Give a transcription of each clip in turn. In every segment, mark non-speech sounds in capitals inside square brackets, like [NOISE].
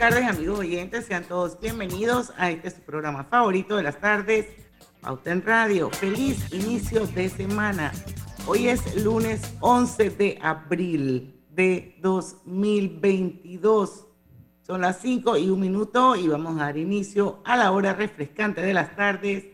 Tardes, amigos oyentes. Sean todos bienvenidos a este su programa favorito de las tardes, Pauta Radio. Feliz inicio de semana. Hoy es lunes 11 de abril de 2022. Son las 5 y un minuto y vamos a dar inicio a la hora refrescante de las tardes,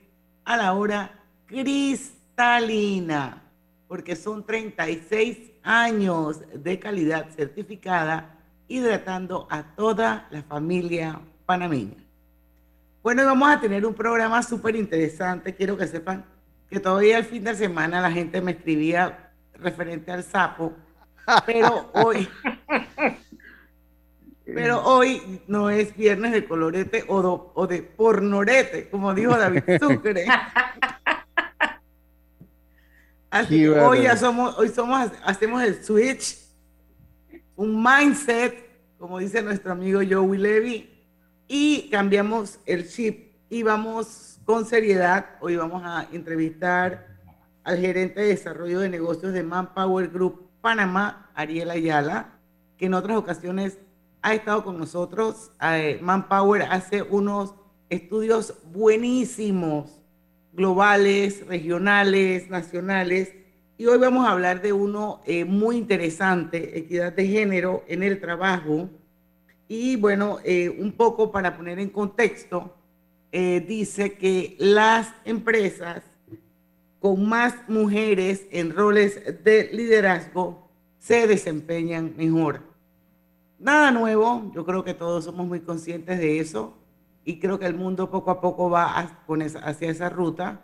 a la hora cristalina, porque son 36 años de calidad certificada hidratando a toda la familia panameña. Bueno, vamos a tener un programa súper interesante. Quiero que sepan que todavía el fin de semana la gente me escribía referente al sapo, pero hoy, pero [LAUGHS] hoy no es viernes de colorete o, do- o de pornorete, como dijo David [LAUGHS] Sucre. Así que hoy ya somos, hoy somos, hacemos el switch, un mindset, como dice nuestro amigo Joey Levy, y cambiamos el chip y vamos con seriedad. Hoy vamos a entrevistar al gerente de desarrollo de negocios de Manpower Group Panamá, Ariel Ayala, que en otras ocasiones ha estado con nosotros. Eh, Manpower hace unos estudios buenísimos, globales, regionales, nacionales. Y hoy vamos a hablar de uno eh, muy interesante, equidad de género en el trabajo. Y bueno, eh, un poco para poner en contexto, eh, dice que las empresas con más mujeres en roles de liderazgo se desempeñan mejor. Nada nuevo, yo creo que todos somos muy conscientes de eso y creo que el mundo poco a poco va a- con esa- hacia esa ruta,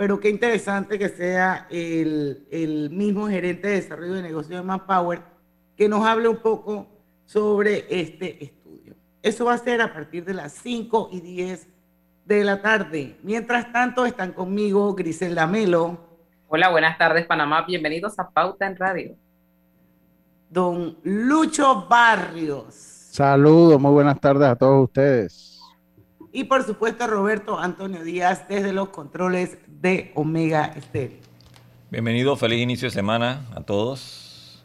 pero qué interesante que sea el, el mismo gerente de desarrollo de negocios de Manpower que nos hable un poco sobre este estudio. Eso va a ser a partir de las 5 y 10 de la tarde. Mientras tanto, están conmigo Griselda Melo, Hola, buenas tardes Panamá, bienvenidos a Pauta en Radio. don Lucho Barrios Saludos, muy buenas tardes a todos ustedes. y por supuesto Roberto Antonio Díaz desde los controles de Omega Estéreo. Bienvenido, feliz inicio de semana a todos.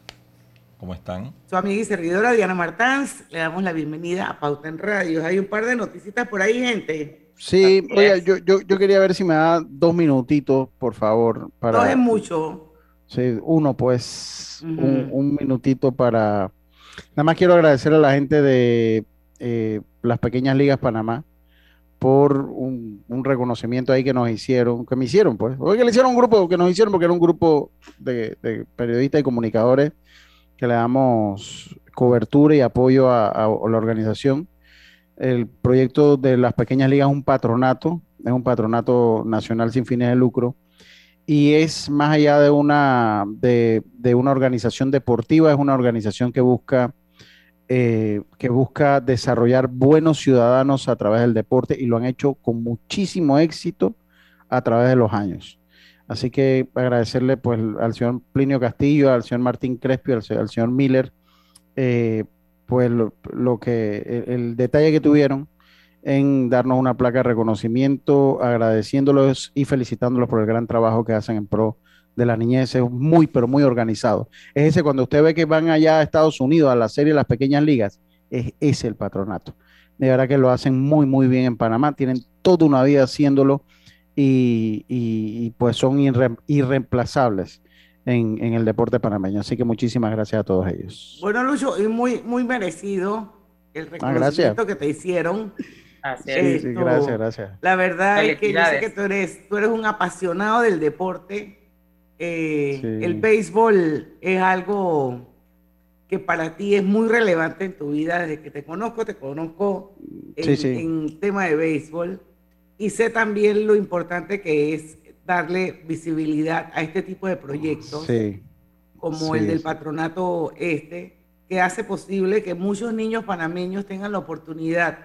¿Cómo están? Su amiga y servidora Diana Martans, le damos la bienvenida a Pauta en Radio. Hay un par de noticitas por ahí, gente. Sí, es. yo, yo, yo quería ver si me da dos minutitos, por favor, para... No es mucho. Sí, uno, pues, un minutito para... Nada más quiero agradecer a la gente de eh, las Pequeñas Ligas Panamá por un, un reconocimiento ahí que nos hicieron, que me hicieron, pues. Oye, que le hicieron un grupo, que nos hicieron porque era un grupo de, de periodistas y comunicadores que le damos cobertura y apoyo a, a la organización. El proyecto de las Pequeñas Ligas es un patronato, es un patronato nacional sin fines de lucro y es más allá de una, de, de una organización deportiva, es una organización que busca, eh, que busca desarrollar buenos ciudadanos a través del deporte y lo han hecho con muchísimo éxito a través de los años. Así que agradecerle pues al señor Plinio Castillo, al señor Martín Crespi, al, se- al señor Miller, eh, pues lo, que, el, el detalle que tuvieron en darnos una placa de reconocimiento, agradeciéndolos y felicitándolos por el gran trabajo que hacen en pro de la niñez. Es muy, pero muy organizado. Es ese cuando usted ve que van allá a Estados Unidos a la serie de las pequeñas ligas, es ese el patronato. De verdad que lo hacen muy, muy bien en Panamá. Tienen toda una vida haciéndolo y, y- y, pues son irre- irreemplazables en, en el deporte panameño. Así que muchísimas gracias a todos ellos. Bueno, Lucho, y muy, muy merecido el Ah, gracias. reconocimiento que te hicieron. Así Sí, es. Sí, gracias, gracias. La verdad es que yo sé que tú eres, tú eres un apasionado del deporte. Eh, Sí. El béisbol es algo que para ti es muy relevante en tu vida. Desde que te conozco, te conozco en, Sí, sí. en tema de béisbol. y sé también lo importante que es darle visibilidad a este tipo de proyectos, como el del patronato este, que hace posible que muchos niños panameños tengan la oportunidad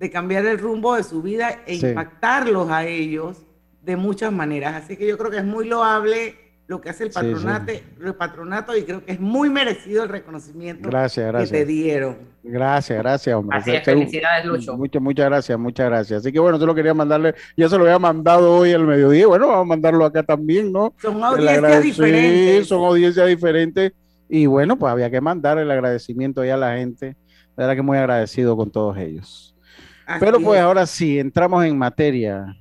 de cambiar el rumbo de su vida e impactarlos a ellos de muchas maneras. Así que yo creo que es muy loable lo que hace el Sí, sí. patronato, el patronato y creo que es muy merecido el reconocimiento Gracias, que te dieron. Gracias, gracias, hombre. Así es, felicidades, Lucho. Muchas, muchas gracias, muchas gracias. Así que bueno, solo quería mandarle, ya se lo había mandado hoy al mediodía, bueno, vamos a mandarlo acá también, ¿no? Son audiencias agrade- sí, diferentes. son audiencias diferentes. Y bueno, pues había que mandar el agradecimiento ahí a la gente. La verdad que muy agradecido con todos ellos. Así Pero pues es. ahora sí, entramos en materia.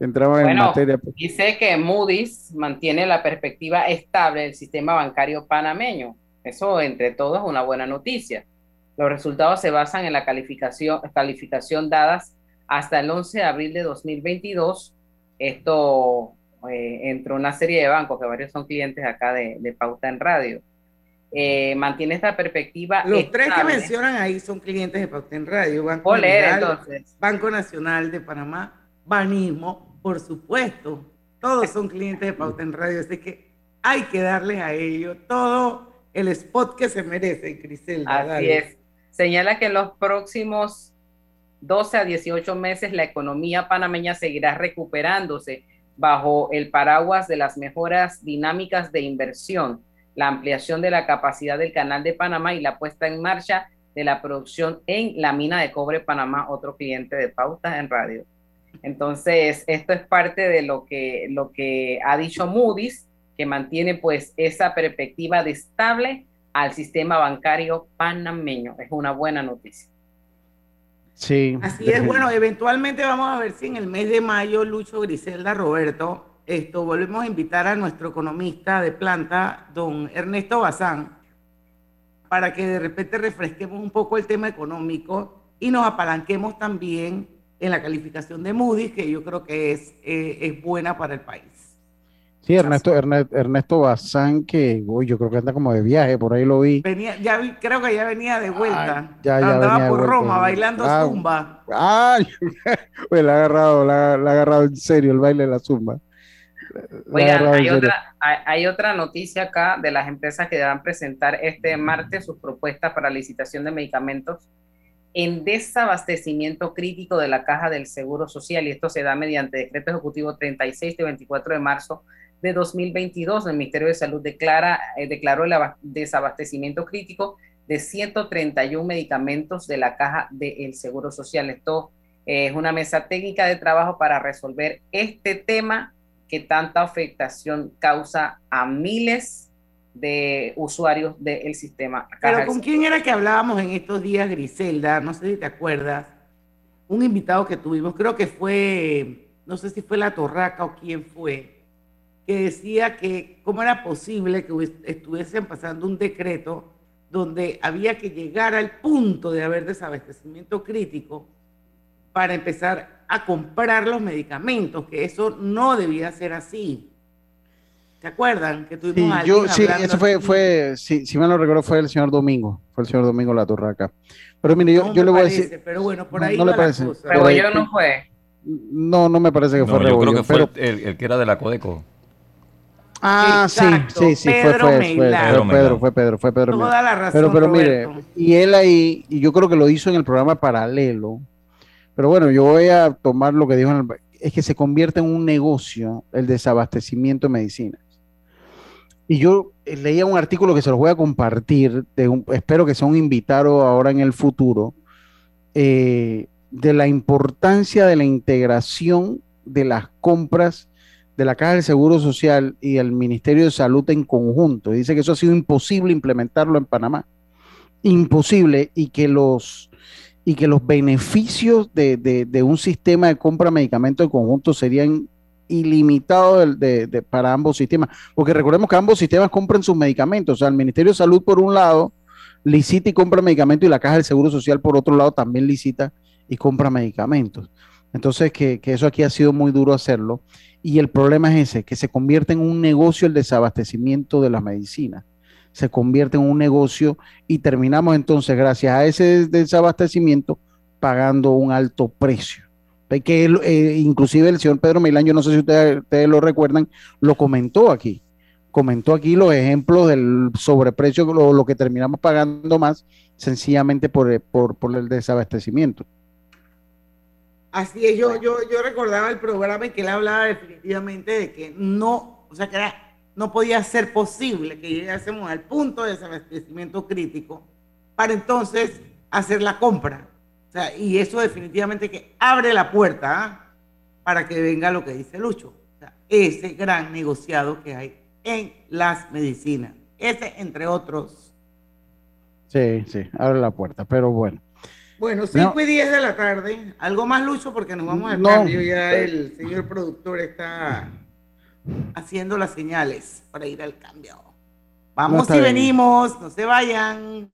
Entramos en Bueno, materia. pues. Dice que Moody's mantiene la perspectiva estable del sistema bancario panameño. Eso, entre todos, es una buena noticia. Los resultados se basan en la calificación, calificación dadas hasta el 11 de abril de 2022. Esto eh, entre una serie de bancos, que varios son clientes acá de, de Pauta en Radio. Eh, mantiene esta perspectiva. Los tres que estable. mencionan ahí son clientes de Pauten Radio, Banco, entonces. Banco Nacional de Panamá, Banismo, por supuesto. Todos son clientes de Pauten Radio, así que hay que darles a ellos todo el spot que se merecen, Criselda. Así dale. es. Señala que en los próximos 12 a 18 meses la economía panameña seguirá recuperándose bajo el paraguas de las mejoras dinámicas de inversión, la ampliación de la capacidad del canal de Panamá y la puesta en marcha de la producción en la mina de cobre Panamá, otro cliente de pautas en radio. Entonces, esto es parte de lo que, lo que ha dicho Moody's, que mantiene pues esa perspectiva de estable al sistema bancario panameño. Es una buena noticia. Sí. Así es, bueno, eventualmente vamos a ver si en el mes de mayo, Lucho, Griselda, Roberto, esto volvemos a invitar a nuestro economista de planta, don Ernesto Bazán, para que de repente refresquemos un poco el tema económico y nos apalanquemos también en la calificación de Moody's, que yo creo que es, eh, es buena para el país. Sí, Ernesto, Ernesto, Ernesto Bazán, que uy, yo creo que anda como de viaje, por ahí lo vi. Venía, ya vi- creo que ya venía de vuelta. Ah, ya, ya Andaba venía de por vuelta. Roma bailando Ah, zumba. Ay, oye, [LAUGHS] la ha agarrado, la, la ha agarrado en serio el baile de la zumba. Oigan, hay otra, hay, hay otra noticia acá de las empresas que deberán presentar este martes sus propuestas para licitación de medicamentos en desabastecimiento crítico de la caja del Seguro Social y esto se da mediante decreto ejecutivo 36 de 24 de marzo de 2022. El Ministerio de Salud declara, eh, declaró el aba- desabastecimiento crítico de 131 medicamentos de la caja del Seguro Social. Esto eh, es una mesa técnica de trabajo para resolver este tema que tanta afectación causa a miles de usuarios del sistema. Caja Pero ¿con quién era que hablábamos en estos días, Griselda? No sé si te acuerdas. Un invitado que tuvimos, creo que fue, no sé si fue la Torraca o quién fue, que decía que cómo era posible que estuviesen pasando un decreto donde había que llegar al punto de haber desabastecimiento crítico para empezar a comprar los medicamentos, que eso no debía ser así. ¿Se acuerdan? Que tuvimos Sí, a yo, sí, eso fue, fue, sí, si mal no recuerdo, fue el señor Domingo, fue el señor Domingo La Torraca. Pero mire, yo, No yo me le voy a parece, decir, Pero bueno, por No, ahí no le parece. Rebollo no fue. no, no me parece que No, fue yo creo Rebollo, que fue pero, el, el que era de la Codeco. ah, sí, Exacto, sí, sí, fue, Pedro fue, fue, Pedro Pedro, fue Pedro, fue Pedro. Toda la razón, Pero, pero mire, Roberto. y él ahí, y yo creo que lo hizo en el programa paralelo, pero bueno, yo voy a tomar lo que dijo en el, es que se convierte en un negocio el desabastecimiento de medicinas. Y yo eh, leía un artículo que se los voy a compartir, espero que sea un invitado ahora en el futuro, eh, de la importancia de la integración de las compras de la Caja del Seguro Social y el Ministerio de Salud en conjunto. Dice que eso ha sido imposible implementarlo en Panamá. Imposible y que los, y que los beneficios de, de- de un sistema de compra de medicamentos en conjunto serían de- de- para ambos sistemas. Porque recordemos que ambos sistemas compran sus medicamentos. O sea, el Ministerio de Salud por un lado licita y compra medicamentos y la Caja del Seguro Social por otro lado también licita y compra medicamentos. Entonces, que, que eso aquí ha sido muy duro hacerlo. Y el problema es ese, que se convierte en un negocio el desabastecimiento de las medicinas. Se convierte en un negocio y terminamos entonces, gracias a ese desabastecimiento, pagando un alto precio Que eh, inclusive el señor Pedro Milán, yo no sé si ustedes, lo recuerdan, lo comentó aquí. Comentó aquí los ejemplos del sobreprecio, lo, lo que terminamos pagando más, sencillamente por, por, por el desabastecimiento. Así es, yo, yo, yo recordaba el programa en que él hablaba definitivamente de que no, o sea, que no podía ser posible que llegásemos al punto de desabastecimiento crítico para entonces hacer la compra. O sea, y eso definitivamente que abre la puerta ¿ah? para que venga lo que dice Lucho. O sea, ese gran negociado que hay en las medicinas. Ese, entre otros. Sí, sí, abre la puerta, pero bueno. Bueno, 5 y 10 de la tarde. Algo más, Lucho, porque nos vamos al cambio. Ya el señor productor está haciendo las señales para ir al cambio. Vamos y venimos, no se vayan.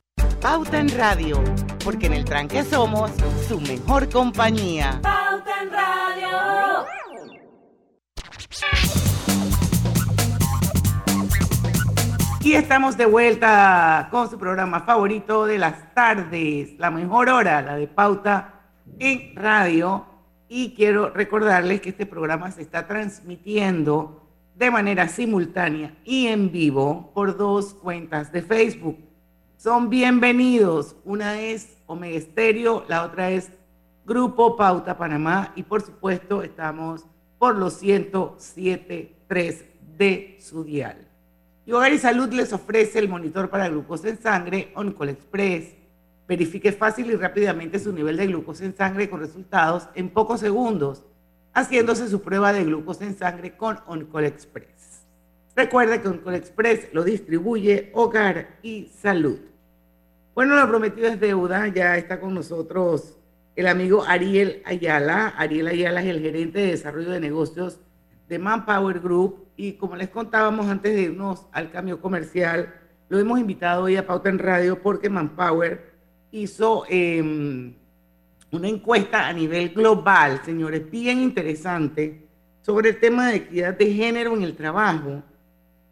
Pauta en Radio, porque en el tranque somos su mejor compañía. Pauta en Radio. Y estamos de vuelta con su programa favorito de las tardes, la mejor hora, la de Pauta en Radio. Y quiero recordarles que este programa se está transmitiendo de manera simultánea y en vivo por dos cuentas de Facebook son bienvenidos. Una es Omega Estéreo, la otra es Grupo Pauta Panamá y por supuesto estamos por los 107.3 de su dial. Y Hogar y Salud les ofrece el monitor para glucosa en sangre Oncol Express. Verifique fácil y rápidamente su nivel de glucosa en sangre con resultados en pocos segundos, haciéndose su prueba de glucosa en sangre con Oncol Express. Recuerde que Oncol Express lo distribuye Hogar y Salud. Bueno, lo prometido es deuda. Ya está con nosotros el amigo Ariel Ayala. Ariel Ayala es el gerente de desarrollo de negocios de Manpower Group. Y como les contábamos antes de irnos al cambio comercial, lo hemos invitado hoy a Pauta en Radio porque Manpower hizo em, una encuesta a nivel global, señores, bien interesante, sobre el tema de equidad de género en el trabajo.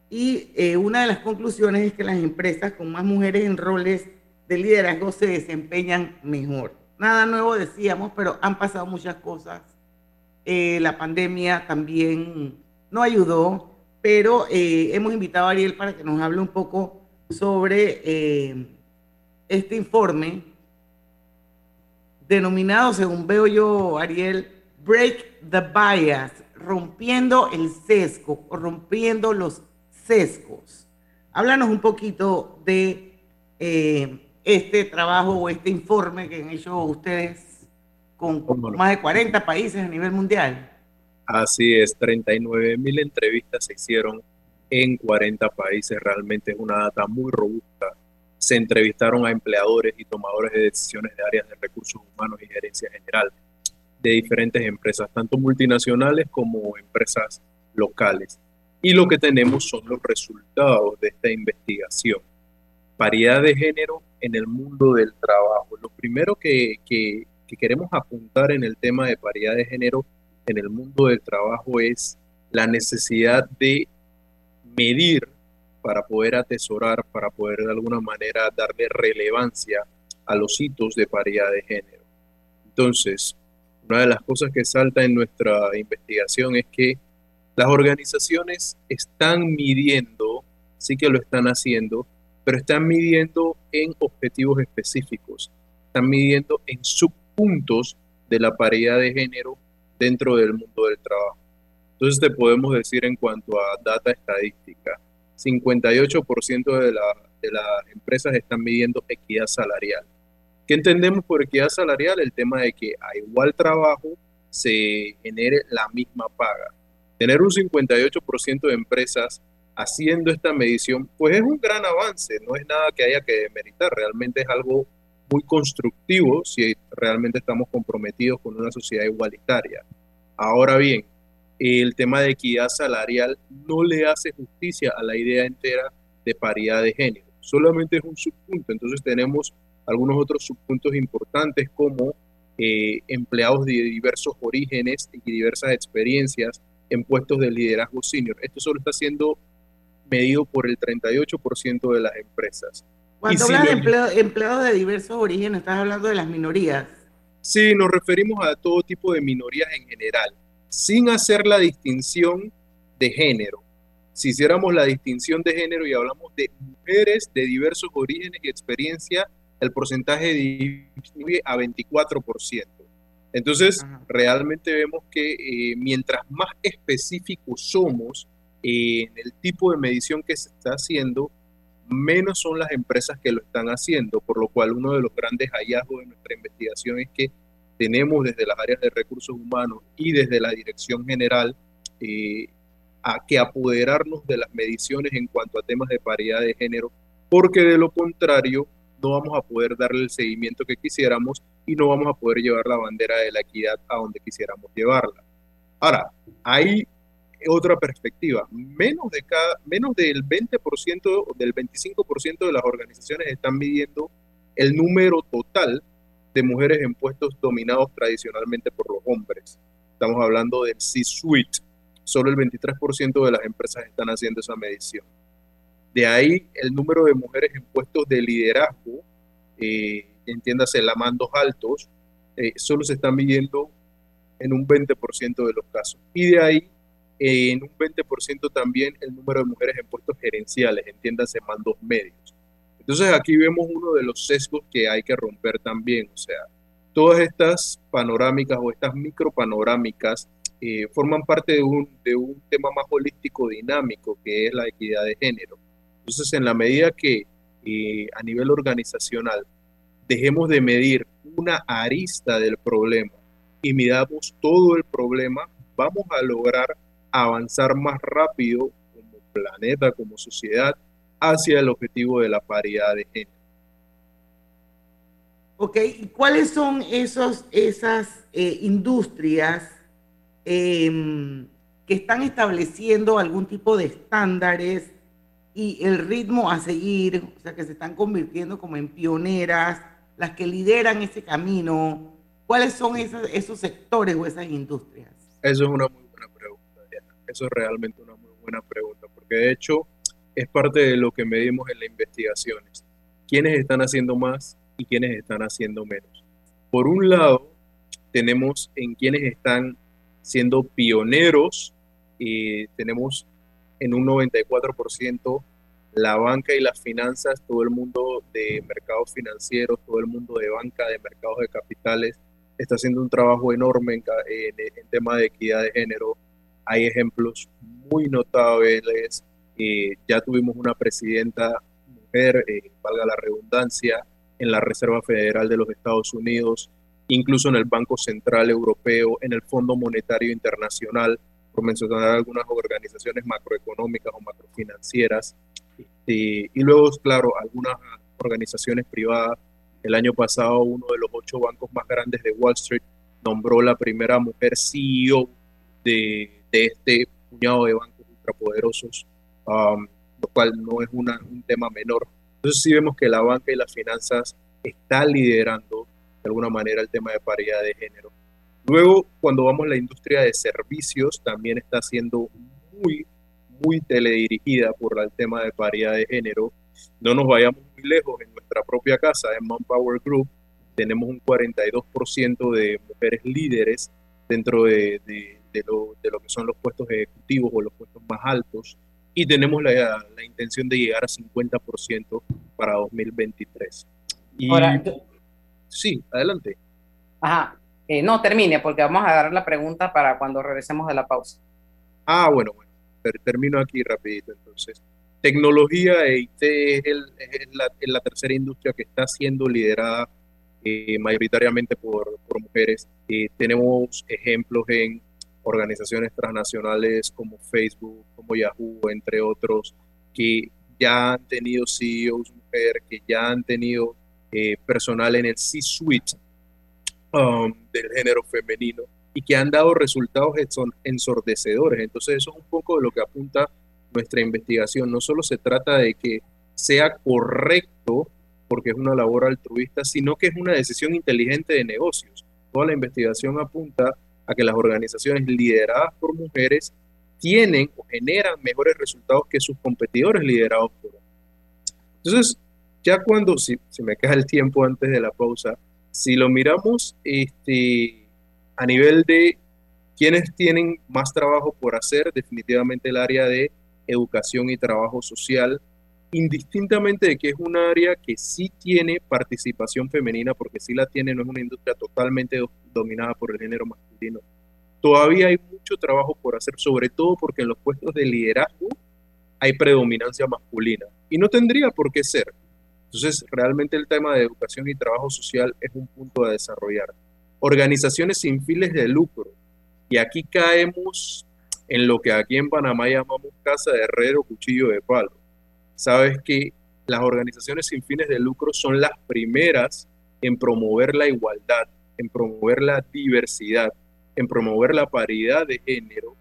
Y eh, una de las conclusiones es que las empresas con más mujeres en roles de liderazgo se desempeñan mejor. Nada nuevo decíamos, pero han pasado muchas cosas. Eh, la pandemia también no ayudó, pero eh, hemos invitado a Ariel para que nos hable un poco sobre eh, este informe denominado, según veo yo, Ariel, Break the Bias, rompiendo el sesgo rompiendo los sesgos. Háblanos un poquito de este trabajo o este informe que han hecho ustedes con, más de 40 países a nivel mundial. Así es, 39 mil entrevistas se hicieron en 40 países, realmente es una data muy robusta. Se entrevistaron a empleadores y tomadores de decisiones de áreas de recursos humanos y gerencia general de diferentes empresas, tanto multinacionales como empresas locales. Y lo que tenemos son los resultados de esta investigación paridad de género en el mundo del trabajo. Lo primero que, queremos apuntar en el tema de paridad de género en el mundo del trabajo es la necesidad de medir para poder atesorar, para poder de alguna manera darle relevancia a los hitos de paridad de género. Entonces, una de las cosas que salta en nuestra investigación es que las organizaciones están midiendo, sí que lo están haciendo, pero están midiendo en objetivos específicos, están midiendo en subpuntos de la paridad de género dentro del mundo del trabajo. Entonces te podemos decir en cuanto a data estadística, 58% de, la, de las empresas están midiendo equidad salarial. ¿Qué entendemos por equidad salarial? El tema de que a igual trabajo se genere la misma paga. Tener un 58% de empresas haciendo esta medición, pues es un gran avance, no es nada que haya que demeritar, realmente es algo muy constructivo si realmente estamos comprometidos con una sociedad igualitaria. Ahora bien, el tema de equidad salarial no le hace justicia a la idea entera de paridad de género. Solamente es un subpunto. Entonces tenemos algunos otros subpuntos importantes como eh, empleados de diversos orígenes y diversas experiencias en puestos de liderazgo senior. Esto solo está siendo medido por el 38% de las empresas. Cuando hablas de empleados de diversos orígenes, estás hablando de las minorías. Sí, nos referimos a todo tipo de minorías en general sin hacer la distinción de género. Si hiciéramos la distinción de género y hablamos de mujeres de diversos orígenes y experiencia, el porcentaje disminuye a 24%. Entonces, realmente vemos que eh, mientras más específicos somos en el tipo de medición que se está haciendo, menos son las empresas que lo están haciendo, por lo cual uno de los grandes hallazgos de nuestra investigación es que tenemos desde las áreas de recursos humanos y desde la dirección general eh, a que apoderarnos de las mediciones en cuanto a temas de paridad de género, porque de lo contrario no vamos a poder darle el seguimiento que quisiéramos y no vamos a poder llevar la bandera de la equidad a donde quisiéramos llevarla. Ahora, hay otra perspectiva. Menos, de cada, menos del 20% o del 25% de las organizaciones están midiendo el número total de mujeres en puestos dominados tradicionalmente por los hombres. Estamos hablando del C-Suite. Solo el 23% de las empresas están haciendo esa medición. De ahí el número de mujeres en puestos de liderazgo, eh, entiéndase, la mandos altos, eh, solo se están midiendo en un 20% de los casos. Y de ahí, en un 20% también el número de mujeres en puestos gerenciales, entiéndase, mandos medios. Entonces aquí vemos uno de los sesgos que hay que romper también, o sea, todas estas panorámicas o estas micropanorámicas eh, forman parte de un, de un tema más holístico dinámico que es la equidad de género. Entonces, en la medida que eh, a nivel organizacional dejemos de medir una arista del problema y midamos todo el problema, vamos a lograr avanzar más rápido como planeta, como sociedad, hacia el objetivo de la paridad de género. Ok, ¿cuáles son esos, esas eh, industrias em, que están estableciendo algún tipo de estándares y el ritmo a seguir, o sea, que se están convirtiendo como en pioneras, las que lideran ese camino? ¿Cuáles son esos, esos sectores o esas industrias? Eso es una muy. Eso es realmente una muy buena pregunta, porque de hecho es parte de lo que medimos en las investigaciones. ¿Quiénes están haciendo más y quiénes están haciendo menos? Por un lado, tenemos en quienes están siendo pioneros, y tenemos en un 94% la banca y las finanzas, todo el mundo de mercados financieros, todo el mundo de banca, de mercados de capitales, está haciendo un trabajo enorme en, en, tema de equidad de género. Hay ejemplos muy notables eh, ya tuvimos una presidenta mujer, eh, valga la redundancia, en la Reserva Federal de los Estados Unidos, incluso en el Banco Central Europeo, en el Fondo Monetario Internacional, por mencionar algunas organizaciones macroeconómicas o macrofinancieras. Este, y luego, claro, algunas organizaciones privadas. El año pasado, uno de los ocho bancos más grandes de Wall Street nombró la primera mujer CEO de, de este puñado de bancos ultrapoderosos Um, lo cual no es un tema menor. Entonces sí vemos que la banca y las finanzas está liderando de alguna manera el tema de paridad de género. Luego, cuando vamos a la industria de servicios, también está siendo muy, muy teledirigida por el tema de paridad de género. No nos vayamos muy lejos, en nuestra propia casa, en Manpower Group, tenemos un 42% de mujeres líderes dentro de, de, lo, de lo que son los puestos ejecutivos o los puestos más altos y tenemos la, la intención de llegar a 50% para 2023. Y, sí, adelante. Ajá, eh, no, termine porque vamos a dar la pregunta para cuando regresemos de la pausa. Ah, bueno, bueno, termino aquí rapidito entonces. Tecnología e IT es, el, es la, la, tercera industria que está siendo liderada eh, mayoritariamente por, por mujeres. Eh, tenemos ejemplos en organizaciones transnacionales como Facebook, como Yahoo, entre otros, que ya han tenido CEOs mujer, que ya han tenido eh, personal en el C-suite um, del género femenino. y que han dado resultados ensordecedores. Entonces eso es un poco de lo que apunta nuestra investigación. No solo se trata de que sea correcto, porque es una labor altruista, sino que es una decisión inteligente de negocios. Toda la investigación apunta a que las organizaciones lideradas por mujeres tienen o generan mejores resultados que sus competidores liderados por hombres. Entonces, ya cuando, si, me queda el tiempo antes de la pausa, si lo miramos este, a nivel de quienes tienen más trabajo por hacer, definitivamente el área de educación y trabajo social, indistintamente de que es un área que sí tiene participación femenina, porque sí la tiene, no es una industria totalmente dominada por el género masculino. Todavía hay mucho trabajo por hacer, sobre todo porque en los puestos de liderazgo hay predominancia masculina y no tendría por qué ser. Entonces, realmente el tema de educación y trabajo social es un punto a desarrollar. Organizaciones sin fines de lucro. Y aquí caemos en lo que aquí en Panamá llamamos casa de herrero, cuchillo de palo. Sabes que las organizaciones sin fines de lucro son las primeras en promover la igualdad, en promover la diversidad, en promover la paridad de género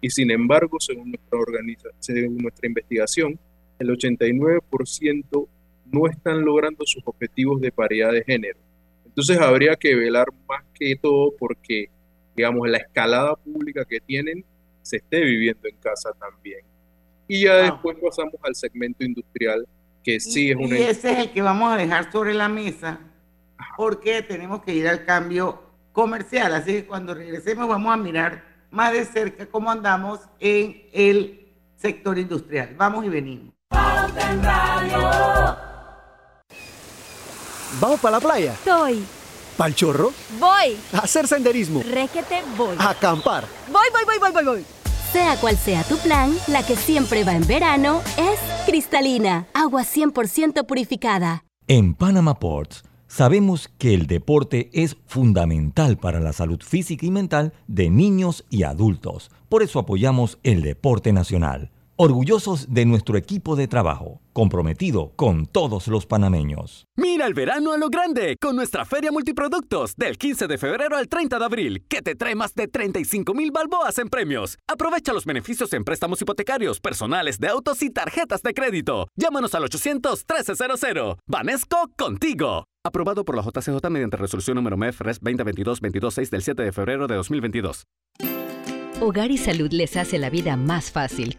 y sin embargo, según nuestra, investigación, el 89% no están logrando sus objetivos de paridad de género. Entonces habría que velar más que todo porque, digamos, la escalada pública que tienen se esté viviendo en casa también. Y ya después pasamos al segmento industrial, que sí es una... Y ese es el que vamos a dejar sobre la mesa, porque tenemos que ir al cambio comercial. Así que cuando regresemos vamos a mirar más de cerca cómo andamos en el sector industrial. Vamos y venimos. ¿Vamos para la playa? Estoy. ¿Pal chorro? Voy. A hacer senderismo. Requete voy. A acampar. Voy, voy, voy, voy, voy, voy. Sea cual sea tu plan, la que siempre va en verano es cristalina, agua 100% purificada. En Panama Ports sabemos que el deporte es fundamental para la salud física y mental de niños y adultos. Por eso apoyamos el deporte nacional orgullosos de nuestro equipo de trabajo, comprometido con todos los panameños. Mira el verano a lo grande con nuestra feria multiproductos del 15 de febrero al 30 de abril, que te trae más de 35 mil balboas en premios. Aprovecha los beneficios en préstamos hipotecarios, personales de autos y tarjetas de crédito. Llámanos al 800-1300. Vanesco contigo. Aprobado por la JCJ mediante resolución número MEF RES 2022-226 del 7 de febrero de 2022. Hogar y Salud les hace la vida más fácil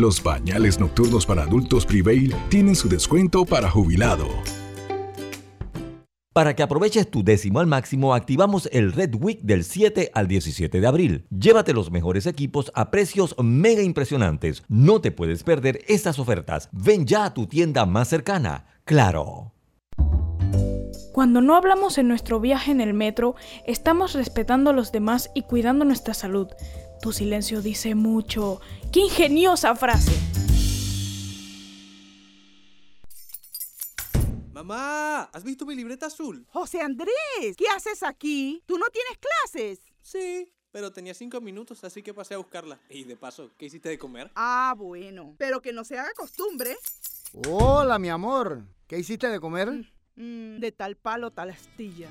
Los bañales nocturnos para adultos Prevail tienen su descuento para jubilado. Para que aproveches tu décimo al máximo, activamos el Red Week del 7 al 17 de abril. Llévate los mejores equipos a precios mega impresionantes. No te puedes perder estas ofertas. Ven ya a tu tienda más cercana. Claro. Cuando no hablamos en nuestro viaje en el metro, estamos respetando a los demás y cuidando nuestra salud. Tu silencio dice mucho. ¡Qué ingeniosa frase! Mamá, ¿has visto mi libreta azul? José Andrés, ¿qué haces aquí? ¿Tú no tienes clases? Sí, pero tenía cinco minutos, así que pasé a buscarla. Y de paso, ¿qué hiciste de comer? Ah, bueno, pero que no se haga costumbre. Hola, mi amor. ¿Qué hiciste de comer? Mm, de tal palo, tal astilla.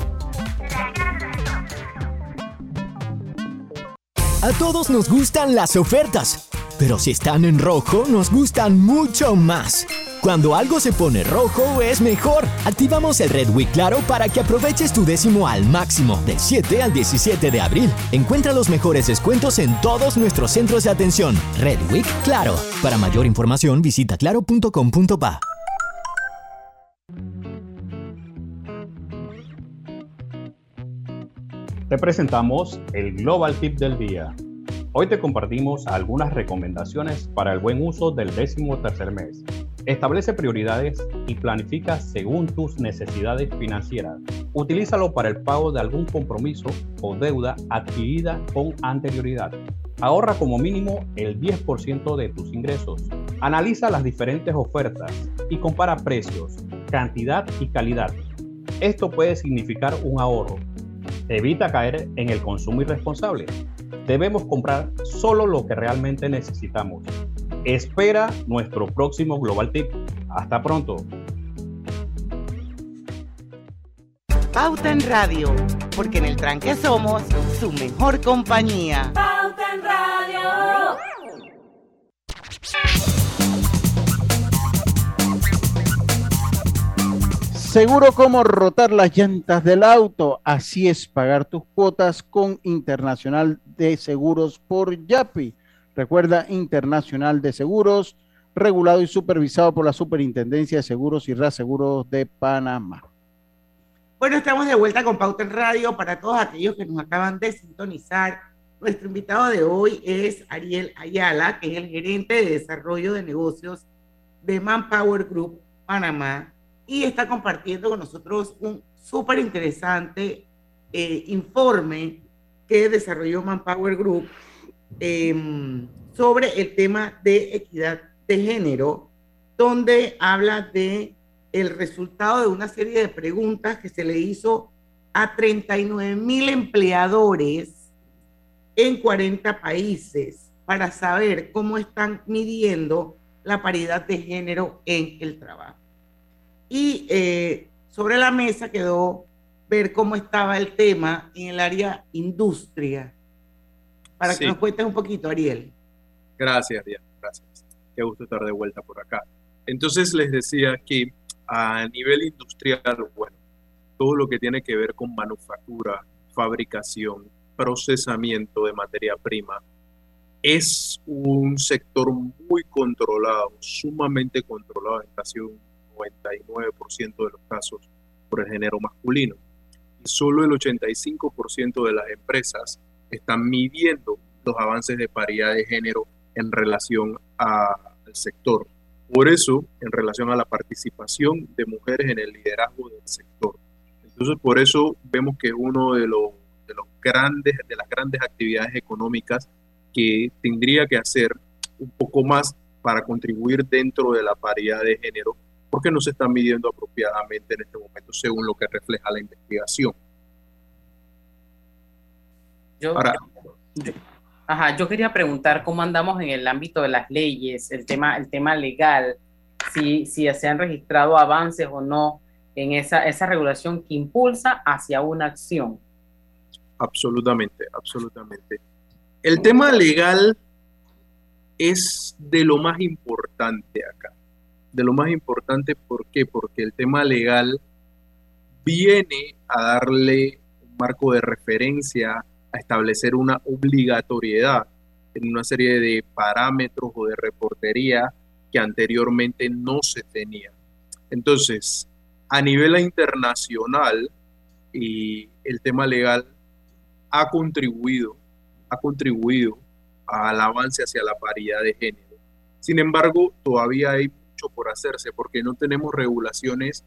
A todos nos gustan las ofertas, pero si están en rojo nos gustan mucho más. Cuando algo se pone rojo es mejor. Activamos el Red Week Claro para que aproveches tu décimo al máximo del 7 al 17 de abril. Encuentra los mejores descuentos en todos nuestros centros de atención. Red Week Claro. Para mayor información visita claro.com.pa. Te presentamos el Global Tip del día. Hoy te compartimos algunas recomendaciones para el buen uso del décimo tercer mes. Establece prioridades y planifica según tus necesidades financieras. Utilízalo para el pago de algún compromiso o deuda adquirida con anterioridad. Ahorra como mínimo el 10% de tus ingresos. Analiza las diferentes ofertas y compara precios, cantidad y calidad. Esto puede significar un ahorro Evita caer en el consumo irresponsable. Debemos comprar solo lo que realmente necesitamos. Espera nuestro próximo Global Tip. Hasta pronto. Radio, porque en el tranque somos su mejor compañía. Seguro como rotar las llantas del auto, así es pagar tus cuotas con Internacional de Seguros por YAPI. Recuerda, Internacional de Seguros, regulado y supervisado por la Superintendencia de Seguros y Reaseguros de Panamá. Bueno, estamos de vuelta con Pauta en Radio para todos aquellos que nos acaban de sintonizar. Nuestro invitado de hoy es Ariel Ayala, que es el gerente de desarrollo de negocios de Manpower Group Panamá y está compartiendo con nosotros un súper interesante eh, informe que desarrolló Manpower Group em, sobre el tema de equidad de género, donde habla de el resultado de una serie de preguntas que se le hizo a 39 mil empleadores en 40 países para saber cómo están midiendo la paridad de género en el trabajo. Y eh, sobre la mesa quedó ver cómo estaba el tema en el área industria. Para que nos cuentes un poquito, Ariel. Gracias, Diana. Gracias. Qué gusto estar de vuelta por acá. Entonces les decía que a nivel industrial, bueno, todo lo que tiene que ver con manufactura, fabricación, procesamiento de materia prima, es un sector muy controlado, sumamente controlado en casi un 99% de los casos por el género masculino. Y solo el 85% de las empresas están midiendo los avances de paridad de género en relación al sector. Por eso, en relación a la participación de mujeres en el liderazgo del sector. Entonces, por eso vemos que uno de los, de los grandes, de las grandes actividades económicas que tendría que hacer un poco más para contribuir dentro de la paridad de género porque no se están midiendo apropiadamente en este momento según lo que refleja la investigación. Yo, ajá, yo quería preguntar cómo andamos en el ámbito de las leyes, el tema, el tema legal, si, si se han registrado avances o no en esa, esa regulación que impulsa hacia una acción. Absolutamente, absolutamente. El tema legal es de lo más importante acá de lo más importante. ¿Por qué? Porque el tema legal viene a darle un marco de referencia, a establecer una obligatoriedad en una serie de parámetros o de reportería que anteriormente no se tenía. Entonces, a nivel internacional, y el tema legal ha contribuido, ha contribuido al avance hacia la paridad de género. Sin embargo, todavía hay por hacerse porque no tenemos regulaciones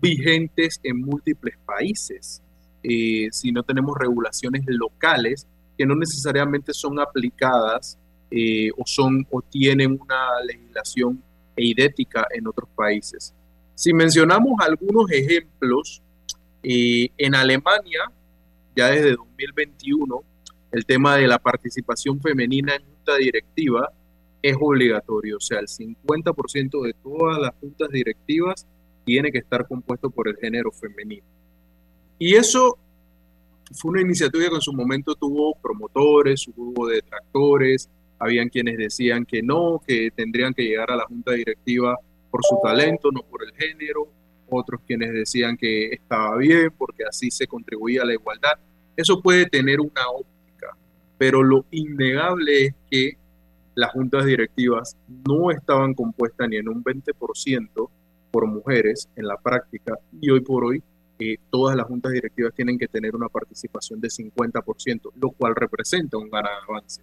vigentes en múltiples países, eh, si no tenemos regulaciones locales que no necesariamente son aplicadas eh, o, son, o tienen una legislación eidética en otros países. Si mencionamos algunos ejemplos, eh, en Alemania, ya desde 2021, el tema de la participación femenina en junta directiva es obligatorio, o sea, el 50% de todas las juntas directivas tiene que estar compuesto por el género femenino. Y eso fue una iniciativa que en su momento tuvo promotores, hubo detractores, habían quienes decían que no, que tendrían que llegar a la junta directiva por su talento, no por el género, otros quienes decían que estaba bien porque así se contribuía a la igualdad. Eso puede tener una óptica, pero lo innegable es que las juntas directivas no estaban compuestas ni en un 20% por mujeres en la práctica y hoy por hoy eh, todas las juntas directivas tienen que tener una participación de 50%, lo cual representa un gran avance.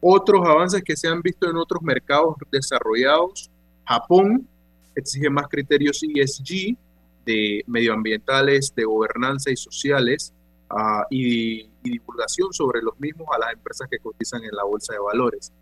Otros avances que se han visto en otros mercados desarrollados, Japón exige más criterios ESG de medioambientales, de gobernanza y sociales y, y divulgación sobre los mismos a las empresas que cotizan en la bolsa de valores.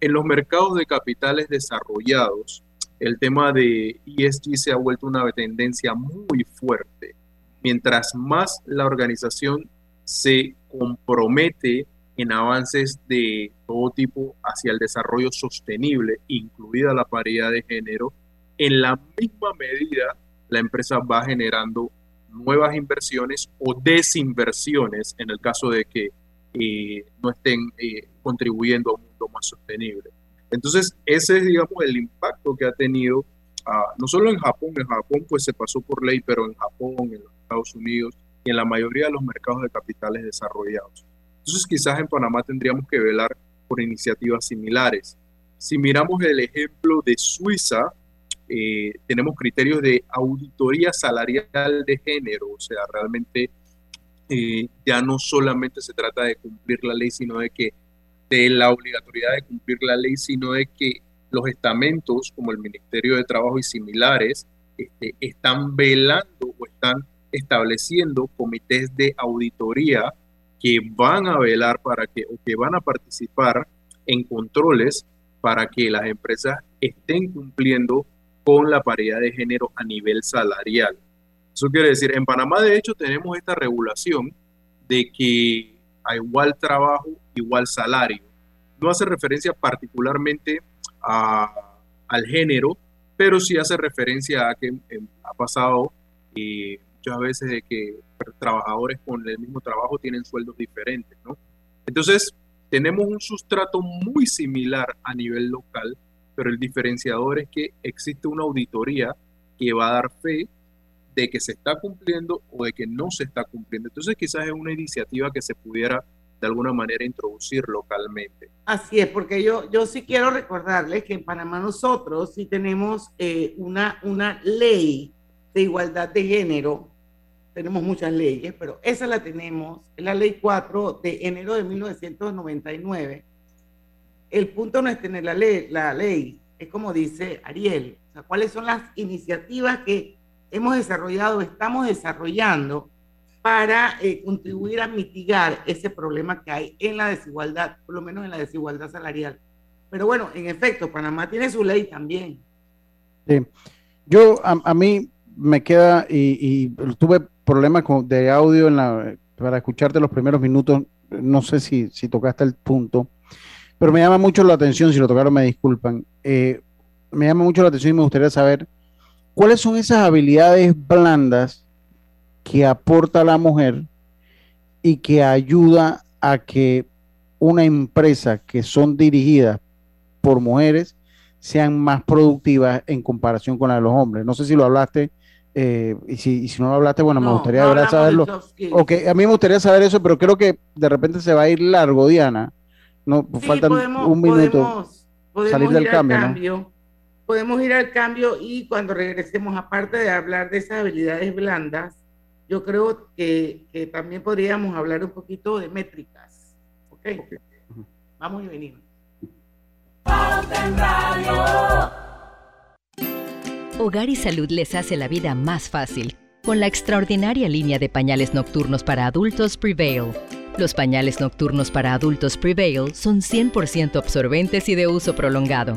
En los mercados de capitales desarrollados, el tema de ESG se ha vuelto una tendencia muy fuerte. Mientras más la organización se compromete en avances de todo tipo hacia el desarrollo sostenible, incluida la paridad de género, en la misma medida la empresa va generando nuevas inversiones o desinversiones en el caso de que eh, no estén eh, contribuyendo a un mundo más sostenible. Entonces, ese es, digamos, el impacto que ha tenido, uh, no solo en Japón, en Japón pues se pasó por ley, pero en Japón, en los Estados Unidos y en la mayoría de los mercados de capitales desarrollados. Entonces, quizás en Panamá tendríamos que velar por iniciativas similares. Si miramos el ejemplo de Suiza, eh, tenemos criterios de auditoría salarial de género, o sea, realmente eh, ya no solamente se trata de cumplir la ley, sino de que de la obligatoriedad de cumplir la ley, sino de que los estamentos como el Ministerio de Trabajo y similares este, están velando o están estableciendo comités de auditoría que van a velar para que o que van a participar en controles para que las empresas estén cumpliendo con la paridad de género a nivel salarial. Eso quiere decir, en Panamá de hecho tenemos esta regulación de que a igual trabajo, igual salario. No hace referencia particularmente al género, pero sí hace referencia a que em, ha pasado eh, muchas veces de que trabajadores con el mismo trabajo tienen sueldos diferentes, ¿no? Entonces, tenemos un sustrato muy similar a nivel local, pero el diferenciador es que existe una auditoría que va a dar fe de que se está cumpliendo o de que no se está cumpliendo. Entonces quizás es una iniciativa que se pudiera de alguna manera introducir localmente. Así es, porque yo, yo sí quiero recordarles que en Panamá nosotros sí tenemos eh, una, una ley de igualdad de género. Tenemos muchas leyes, pero esa la tenemos, es la ley 4 de enero de 1999 el punto no es tener la ley, la ley, es como dice Ariel, cuáles son las iniciativas que hemos desarrollado, estamos desarrollando para eh, contribuir a mitigar ese problema que hay en la desigualdad, por lo menos en la desigualdad salarial. Pero bueno, en efecto, Panamá tiene su ley también. Sí. Yo, a, mí me queda, y, tuve problemas con, de audio en la, para escucharte los primeros minutos, no sé si, si tocaste el punto, pero me llama mucho la atención, si lo tocaron me disculpan, eh, me llama mucho la atención y me gustaría saber cuáles son esas habilidades blandas que aporta la mujer y que ayuda a que una empresa que son dirigidas por mujeres sean más productivas en comparación con la de los hombres. No sé si lo hablaste, eh, y, si, si, no lo hablaste, bueno, me gustaría saberlo. Ok, a mí me gustaría saber eso, pero creo que de repente se va a ir largo, Diana. No, faltan un minuto. Podemos, salir del cambio, Podemos ir al cambio y cuando regresemos, aparte de hablar de esas habilidades blandas, yo creo que, que también podríamos hablar un poquito de métricas. ¿Ok? okay. Vamos y venimos. Hogar y Salud les hace la vida más fácil con la extraordinaria línea de pañales nocturnos para adultos Prevail los pañales nocturnos para adultos Prevail son 100% absorbentes y de uso prolongado.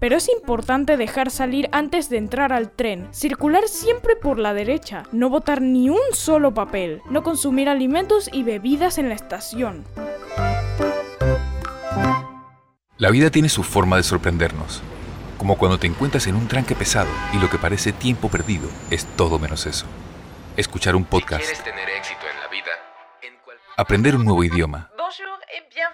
pero es importante dejar salir antes de entrar al tren, circular siempre por la derecha, no botar ni un solo papel, no consumir alimentos y bebidas en la estación. La vida tiene su forma de sorprendernos, como cuando te encuentras en un tranque pesado y lo que parece tiempo perdido es todo menos eso. Escuchar un podcast, tener éxito en la vida, aprender un nuevo idioma,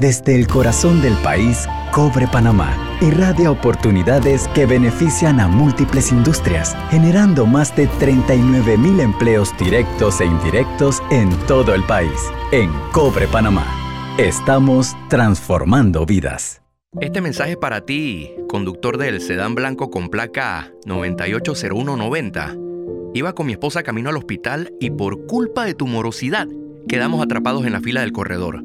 Desde el corazón del país, Cobre Panamá irradia oportunidades que benefician a múltiples industrias, generando más de 39 mil empleos directos e indirectos en todo el país. En Cobre Panamá, estamos transformando vidas. Este mensaje para ti, conductor del sedán blanco con placa 980190. Iba con mi esposa camino al hospital y por culpa de tu morosidad quedamos atrapados en la fila del corredor.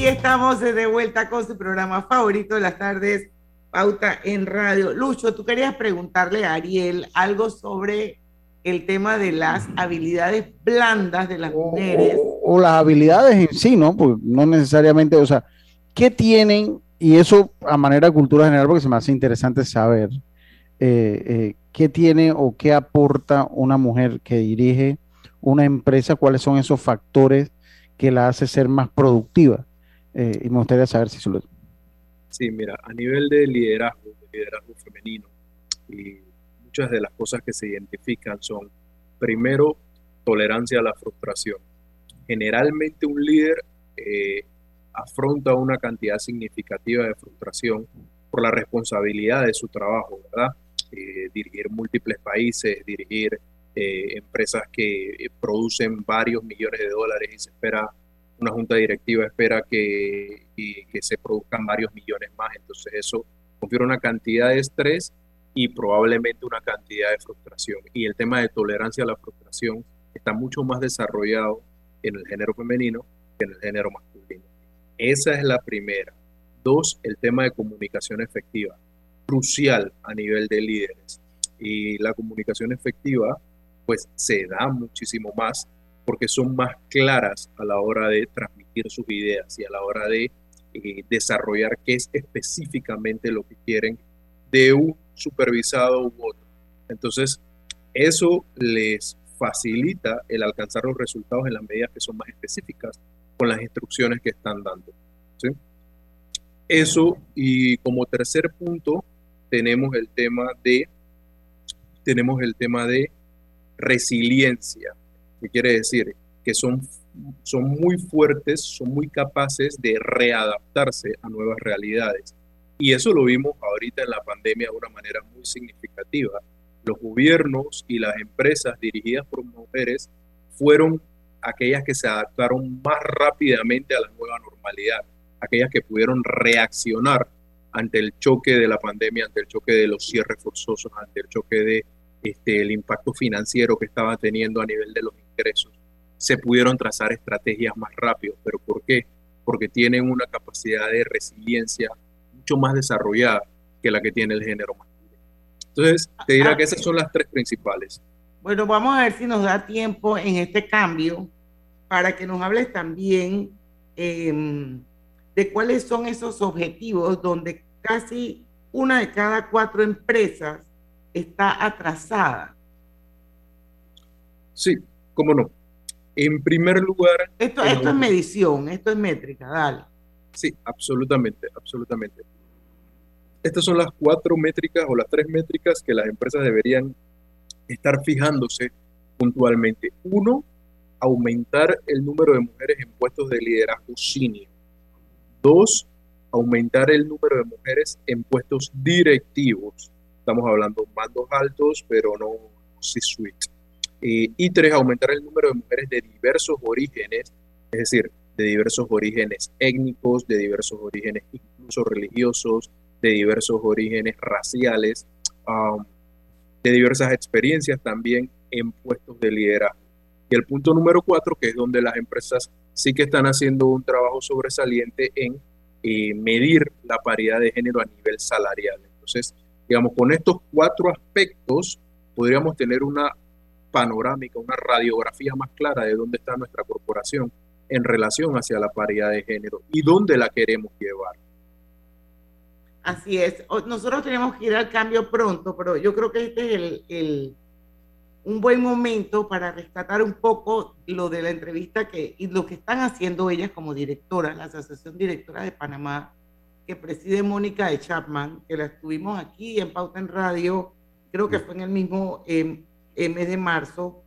Y estamos de vuelta con su programa favorito de las tardes, Pauta en Radio. Lucho, tú querías preguntarle a Ariel algo sobre el tema de las habilidades blandas de las mujeres. o, o las habilidades en sí, ¿no? Pues no necesariamente, o sea, ¿qué tienen? Y eso a manera de cultura general, porque se me hace interesante saber eh, eh, qué tiene o qué aporta una mujer que dirige una empresa, cuáles son esos factores que la hace ser más productiva. Eh, y me gustaría saber si eso lo... Sí, mira, a nivel de liderazgo, de liderazgo femenino, y muchas de las cosas que se identifican son, primero, tolerancia a la frustración. Generalmente un líder eh, afronta una cantidad significativa de frustración por la responsabilidad de su trabajo, ¿verdad? Eh, dirigir múltiples países, dirigir eh, empresas que eh, producen varios millones de dólares y se espera, una junta directiva espera que, que se produzcan varios millones más. Entonces eso confiere una cantidad de estrés y probablemente una cantidad de frustración. Y el tema de tolerancia a la frustración está mucho más desarrollado en el género femenino que en el género masculino. Esa es la primera. Dos, el tema de comunicación efectiva, crucial a nivel de líderes. Y la comunicación efectiva, pues se da muchísimo más porque son más claras a la hora de transmitir sus ideas y a la hora de eh, desarrollar qué es específicamente lo que quieren de un supervisado u otro. Entonces, eso les facilita el alcanzar los resultados en las medidas que son más específicas con las instrucciones que están dando. Eso, y como tercer punto, tenemos el tema de tenemos el tema de resiliencia, que quiere decir que son, son muy fuertes, son muy capaces de readaptarse a nuevas realidades. Y eso lo vimos ahorita en la pandemia de una manera muy significativa. Los gobiernos y las empresas dirigidas por mujeres fueron aquellas que se adaptaron más rápidamente a la nueva normalidad, aquellas que pudieron reaccionar ante el choque de la pandemia, ante el choque de los cierres forzosos, ante el choque de este, el impacto financiero que estaba teniendo a nivel de los ingresos, se pudieron trazar estrategias más rápido. ¿Pero por qué? Porque tienen una capacidad de resiliencia mucho más desarrollada que la que tiene el género masculino. Entonces, te dirá que esas son las tres principales. Bueno, vamos a ver si nos da tiempo en este cambio para que nos hables también em, de cuáles son esos objetivos donde casi una de cada cuatro empresas está atrasada. Sí, cómo no. En primer lugar... Esto, esto es medición, esto es métrica, dale. Sí, absolutamente, absolutamente. Estas son las cuatro métricas o las tres métricas que las empresas deberían estar fijándose puntualmente. Uno, aumentar el número de mujeres en puestos de liderazgo senior. Dos, aumentar el número de mujeres en puestos directivos. Estamos hablando de mandos altos, pero no C-suite. Eh, y tres, aumentar el número de mujeres de diversos orígenes, es decir, de diversos orígenes étnicos, de diversos orígenes incluso religiosos, de diversos orígenes raciales, de diversas experiencias también en puestos de liderazgo. Y el punto número cuatro, que es donde las empresas sí que están haciendo un trabajo sobresaliente en eh, medir la paridad de género a nivel salarial. Entonces, digamos, con estos cuatro aspectos podríamos tener una panorámica, una radiografía más clara de dónde está nuestra corporación en relación hacia la paridad de género y dónde la queremos llevar. Así es. Nosotros tenemos que ir al cambio pronto, pero yo creo que este es el, un buen momento para rescatar un poco lo de la entrevista que, y lo que están haciendo ellas como directoras, la Asociación Directora de Panamá, que preside Mónica de Chapman, que la estuvimos aquí en Pauta en Radio, creo que fue en el mismo em, mes de marzo,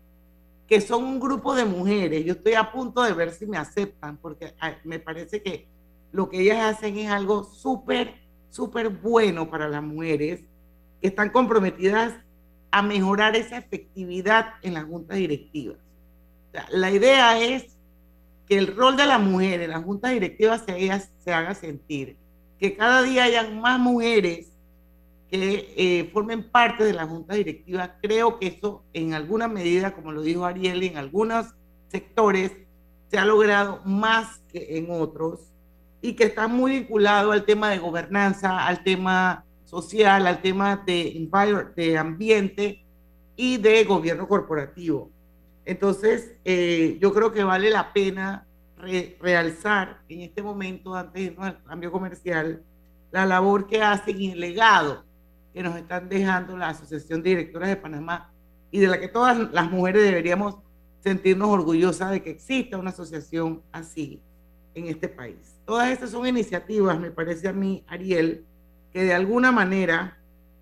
que son un grupo de mujeres. Yo estoy a punto de ver si me aceptan, porque me parece que lo que ellas hacen es algo súper súper bueno para las mujeres que están comprometidas a mejorar esa efectividad en las juntas directivas. la idea es que el rol de la mujer en las juntas directivas se, haga sentir, que cada día hayan más mujeres que eh, formen parte de la junta directiva. Creo que eso en alguna medida, como lo dijo Ariel, en algunos sectores se ha logrado más que en otros y que está muy vinculado al tema de gobernanza, al tema social, al tema de, de ambiente y de gobierno corporativo. Entonces, eh, yo creo que vale la pena realzar en este momento, antes de irnos al cambio comercial, la labor que hacen y el legado que nos están dejando la Asociación de Directoras de Panamá y de la que todas las mujeres deberíamos sentirnos orgullosas de que exista una asociación así en este país. Todas estas son iniciativas, me parece a mí, Ariel, que de alguna manera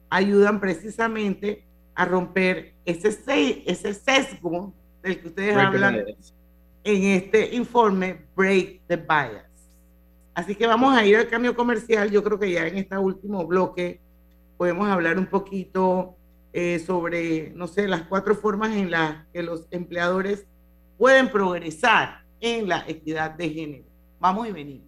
ayudan precisamente a romper ese, ese sesgo del que ustedes hablan en este informe Break the Bias. Así que vamos a ir al cambio comercial. Yo creo que ya en este último bloque podemos hablar un poquito eh, sobre, no sé, las cuatro formas en las que los empleadores pueden progresar en la equidad de género. Vamos y venimos.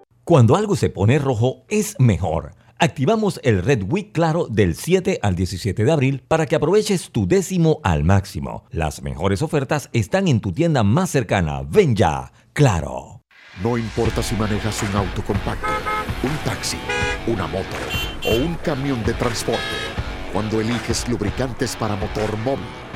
Cuando algo se pone rojo es mejor. Activamos el Red Week Claro del 7 al 17 de abril para que aproveches tu décimo al máximo. Las mejores ofertas están en tu tienda más cercana. Ven ya, Claro. No importa si manejas un auto compacto, un taxi, una moto o un camión de transporte. Cuando eliges lubricantes para motor móvil,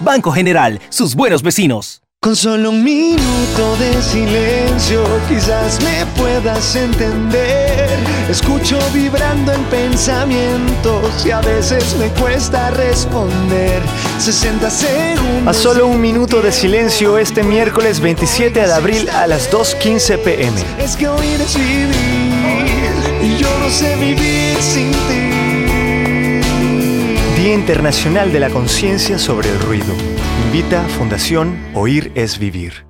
Banco General, sus buenos vecinos. Con solo un minuto de silencio quizás me puedas entender. Escucho vibrando en pensamientos y a veces me cuesta responder. 60 segundos. A solo un minuto de silencio este miércoles 27 de abril a las 2.15 pm. Es que oír es vivir y yo no sé vivir sin ti. Internacional de la Conciencia sobre el Ruido. Invita Fundación Oír es Vivir.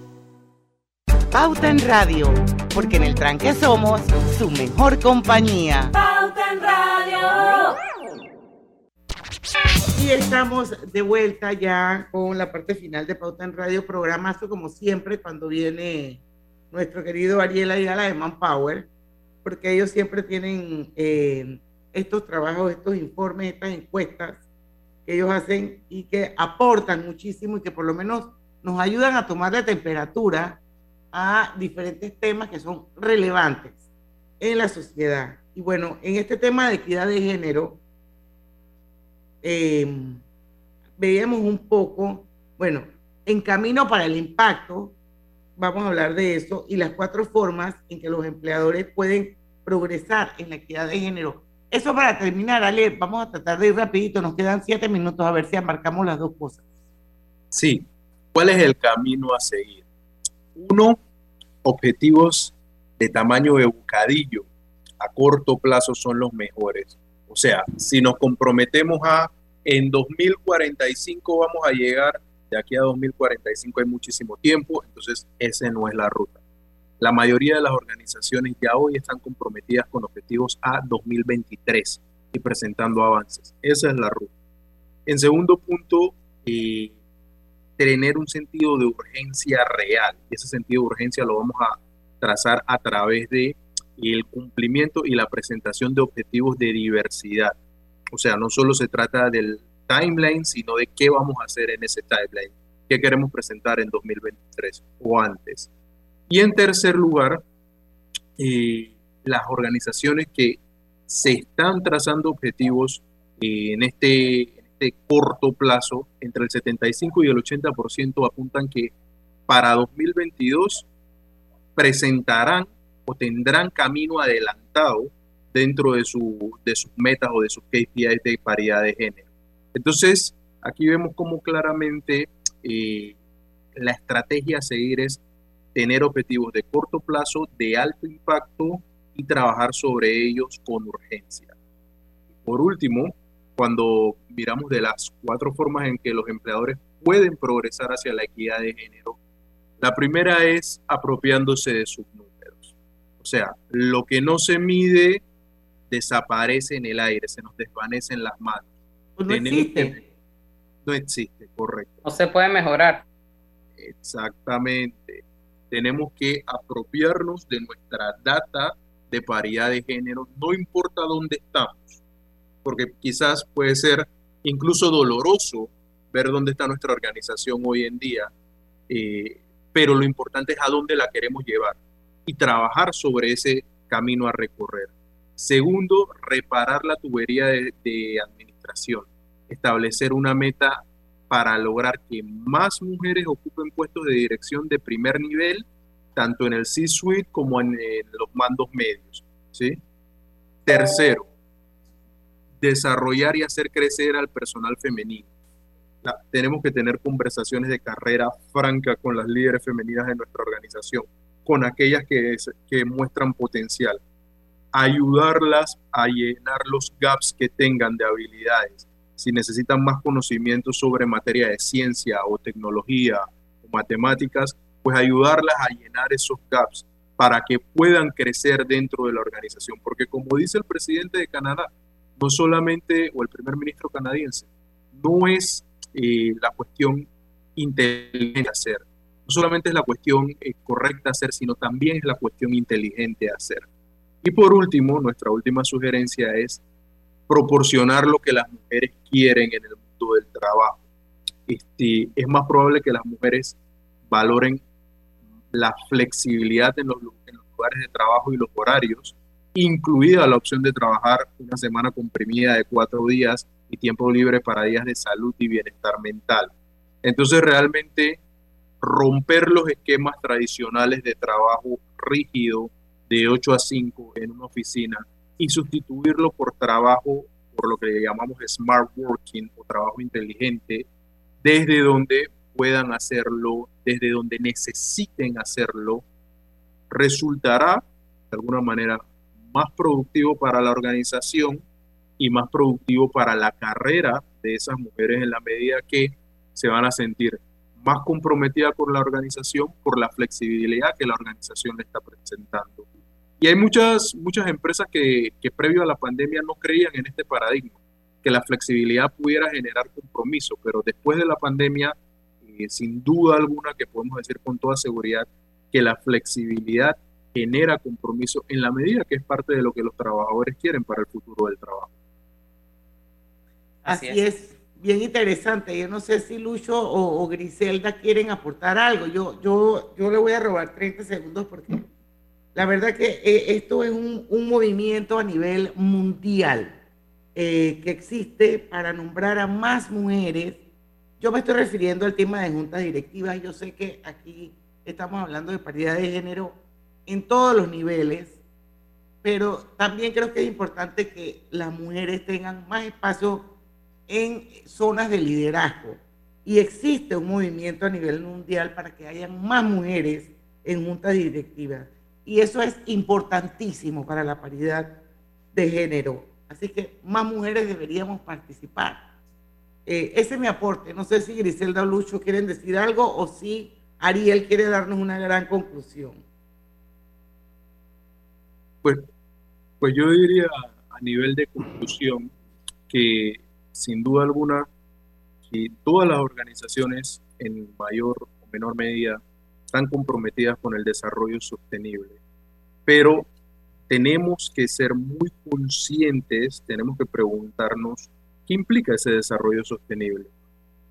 Pauta en Radio, porque en el tranque somos su mejor compañía. Pauta en Radio. Y estamos de vuelta ya con la parte final de Pauta en Radio, programazo como siempre cuando viene nuestro querido Ariel Ayala de Manpower, porque ellos siempre tienen eh, estos trabajos, estos informes, estas encuestas que ellos hacen y que aportan muchísimo y que por lo menos nos ayudan a tomar la temperatura a diferentes temas que son relevantes en la sociedad. Y bueno, en este tema de equidad de género, eh, veíamos un poco, bueno, en camino para el impacto, vamos a hablar de eso, y las cuatro formas en que los empleadores pueden progresar en la equidad de género. Eso para terminar, Ale, vamos a tratar de ir rapidito, nos quedan siete minutos a ver si abarcamos las dos cosas. Sí, ¿cuál es el camino a seguir? Uno, objetivos de tamaño de bocadillo a corto plazo son los mejores. O sea, si nos comprometemos a en 2045 vamos a llegar, de aquí a 2045 hay muchísimo tiempo, entonces esa no es la ruta. La mayoría de las organizaciones ya hoy están comprometidas con objetivos a 2023 y presentando avances. Esa es la ruta. En segundo punto, eh, tener un sentido de urgencia real. Ese sentido de urgencia lo vamos a trazar a través de el cumplimiento y la presentación de objetivos de diversidad. O sea, no solo se trata del timeline, sino de qué vamos a hacer en ese timeline, qué queremos presentar en 2023 o antes. Y en tercer lugar, eh, las organizaciones que se están trazando objetivos eh, en este corto plazo, entre el 75 y el 80% apuntan que para 2022 presentarán o tendrán camino adelantado dentro de, su, de sus metas o de sus KPIs de paridad de género. Entonces, aquí vemos cómo claramente eh, la estrategia a seguir es tener objetivos de corto plazo, de alto impacto y trabajar sobre ellos con urgencia. Por último, cuando miramos de las cuatro formas en que los empleadores pueden progresar hacia la equidad de género, la primera es apropiándose de sus números. O sea, lo que no se mide desaparece en el aire, se nos desvanece en las manos. Pues no existe. no existe, correcto. No se puede mejorar. Exactamente. Tenemos que apropiarnos de nuestra data de paridad de género, no importa dónde estamos, porque quizás puede ser incluso doloroso ver dónde está nuestra organización hoy en día, eh, pero lo importante es a dónde la queremos llevar y trabajar sobre ese camino a recorrer. Segundo, reparar la tubería de, administración, establecer una meta para lograr que más mujeres ocupen puestos de dirección de primer nivel, tanto en el C-suite como en, los mandos medios. ¿sí? Tercero, desarrollar y hacer crecer al personal femenino. tenemos que tener conversaciones de carrera franca con las líderes femeninas de nuestra organización, con aquellas que, que muestran potencial, ayudarlas a llenar los gaps que tengan de habilidades si necesitan más conocimiento sobre materia de ciencia o tecnología o matemáticas, pues ayudarlas a llenar esos gaps para que puedan crecer dentro de la organización. Porque como dice el presidente de Canadá, no solamente, o el primer ministro canadiense, no es eh, la cuestión inteligente hacer, no solamente es la cuestión eh, correcta hacer, sino también es la cuestión inteligente hacer. Y por último, nuestra última sugerencia es proporcionar lo que las mujeres quieren en el mundo del trabajo. Este, es más probable que las mujeres valoren la flexibilidad en en los lugares de trabajo y los horarios, incluida la opción de trabajar una semana comprimida de cuatro días y tiempo libre para días de salud y bienestar mental. Entonces realmente romper los esquemas tradicionales de trabajo rígido de 8 a 5 en una oficina y sustituirlo por trabajo, por lo que llamamos smart working o trabajo inteligente, desde donde puedan hacerlo, desde donde necesiten hacerlo, resultará de alguna manera más productivo para la organización y más productivo para la carrera de esas mujeres en la medida que se van a sentir más comprometidas con la organización por la flexibilidad que la organización le está presentando. Y hay muchas, muchas empresas que, que previo a la pandemia no creían en este paradigma, que la flexibilidad pudiera generar compromiso, pero después de la pandemia, eh, sin duda alguna que podemos decir con toda seguridad que la flexibilidad genera compromiso en la medida que es parte de lo que los trabajadores quieren para el futuro del trabajo. Así, es. bien interesante. Yo no sé si Lucho o, o, Griselda quieren aportar algo. Yo, yo, yo le voy a robar 30 segundos porque la verdad que eh, esto es un, movimiento a nivel mundial eh, que existe para nombrar a más mujeres. Yo me estoy refiriendo al tema de juntas directivas. Yo sé que aquí estamos hablando de paridad de género en todos los niveles, pero también creo que es importante que las mujeres tengan más espacio en zonas de liderazgo. Y existe un movimiento a nivel mundial para que haya más mujeres en juntas directivas. Y eso es importantísimo para la paridad de género. Así que más mujeres deberíamos participar. Eh, ese es mi aporte. No sé si Griselda o Lucho quieren decir algo o si Ariel quiere darnos una gran conclusión. Pues, pues yo diría a nivel de conclusión que sin duda alguna que todas las organizaciones en mayor o menor medida están comprometidas con el desarrollo sostenible. Pero tenemos que ser muy conscientes, tenemos que preguntarnos qué implica ese desarrollo sostenible.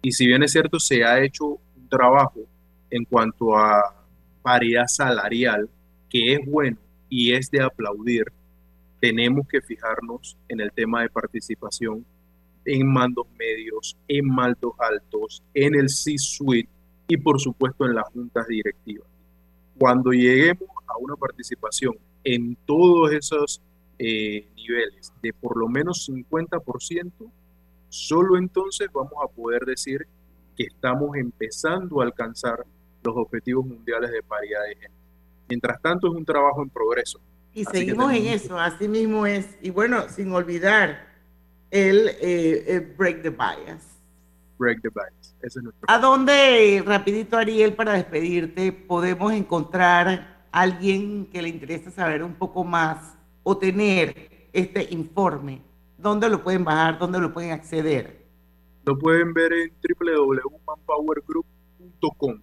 Y si bien es cierto, se ha hecho un trabajo en cuanto a paridad salarial, que es bueno y es de aplaudir, tenemos que fijarnos en el tema de participación en mandos medios, en mandos altos, en el C-suite y por supuesto en las juntas directivas. Cuando lleguemos a una participación en todos esos eh, niveles de por lo menos 50%, solo entonces vamos a poder decir que estamos empezando a alcanzar los objetivos mundiales de paridad de género. Mientras tanto, es un trabajo en progreso. Y seguimos en eso, así mismo es. Y bueno, sin olvidar el, eh, Break the Bias. Break the Bias, ese es nuestro. ¿A dónde, rapidito Ariel, para despedirte, podemos encontrar alguien que le interese saber un poco más o tener este informe? ¿Dónde lo pueden bajar? ¿Dónde lo pueden acceder? Lo pueden ver en www.manpowergroup.com.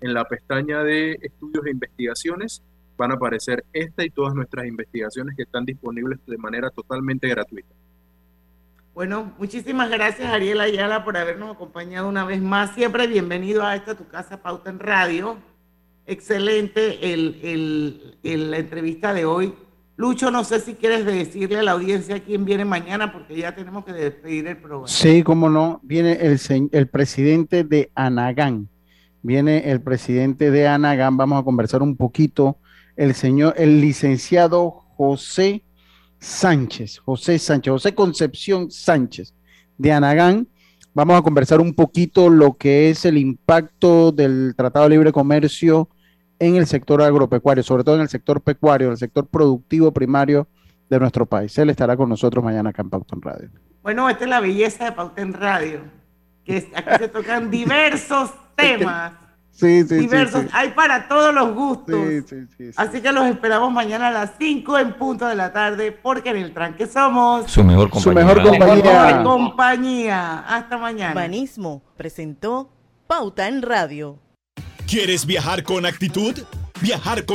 En la pestaña de estudios e investigaciones van a aparecer esta y todas nuestras investigaciones que están disponibles de manera totalmente gratuita. Bueno, muchísimas gracias Ariel Ayala por habernos acompañado una vez más. Siempre bienvenido a esta tu casa Pauta en Radio. Excelente el, la entrevista de hoy. Lucho, no sé si quieres decirle a la audiencia quién viene mañana, porque ya tenemos que despedir el programa. Sí, cómo no. Viene el, el presidente de Anagán. Viene el presidente de Anagán. Vamos a conversar un poquito. El señor, el licenciado José Sánchez, José Sánchez, José Concepción Sánchez de Anagán. Vamos a conversar un poquito lo que es el impacto del Tratado de Libre Comercio en el sector agropecuario, sobre todo en el sector pecuario, el sector productivo primario de nuestro país. Él estará con nosotros mañana acá en Pauta Radio. Bueno, esta es la belleza de Pauta Radio, que aquí se tocan [LAUGHS] diversos temas. Sí, sí, diversos. Sí, Hay para todos los gustos. Así que los esperamos mañana a las 5 en punto de la tarde, porque en el tranque somos su mejor compañía. Su mejor compañía. compañía. Hasta mañana. Banismo presentó Pauta en Radio. ¿Quieres viajar con actitud? Viajar con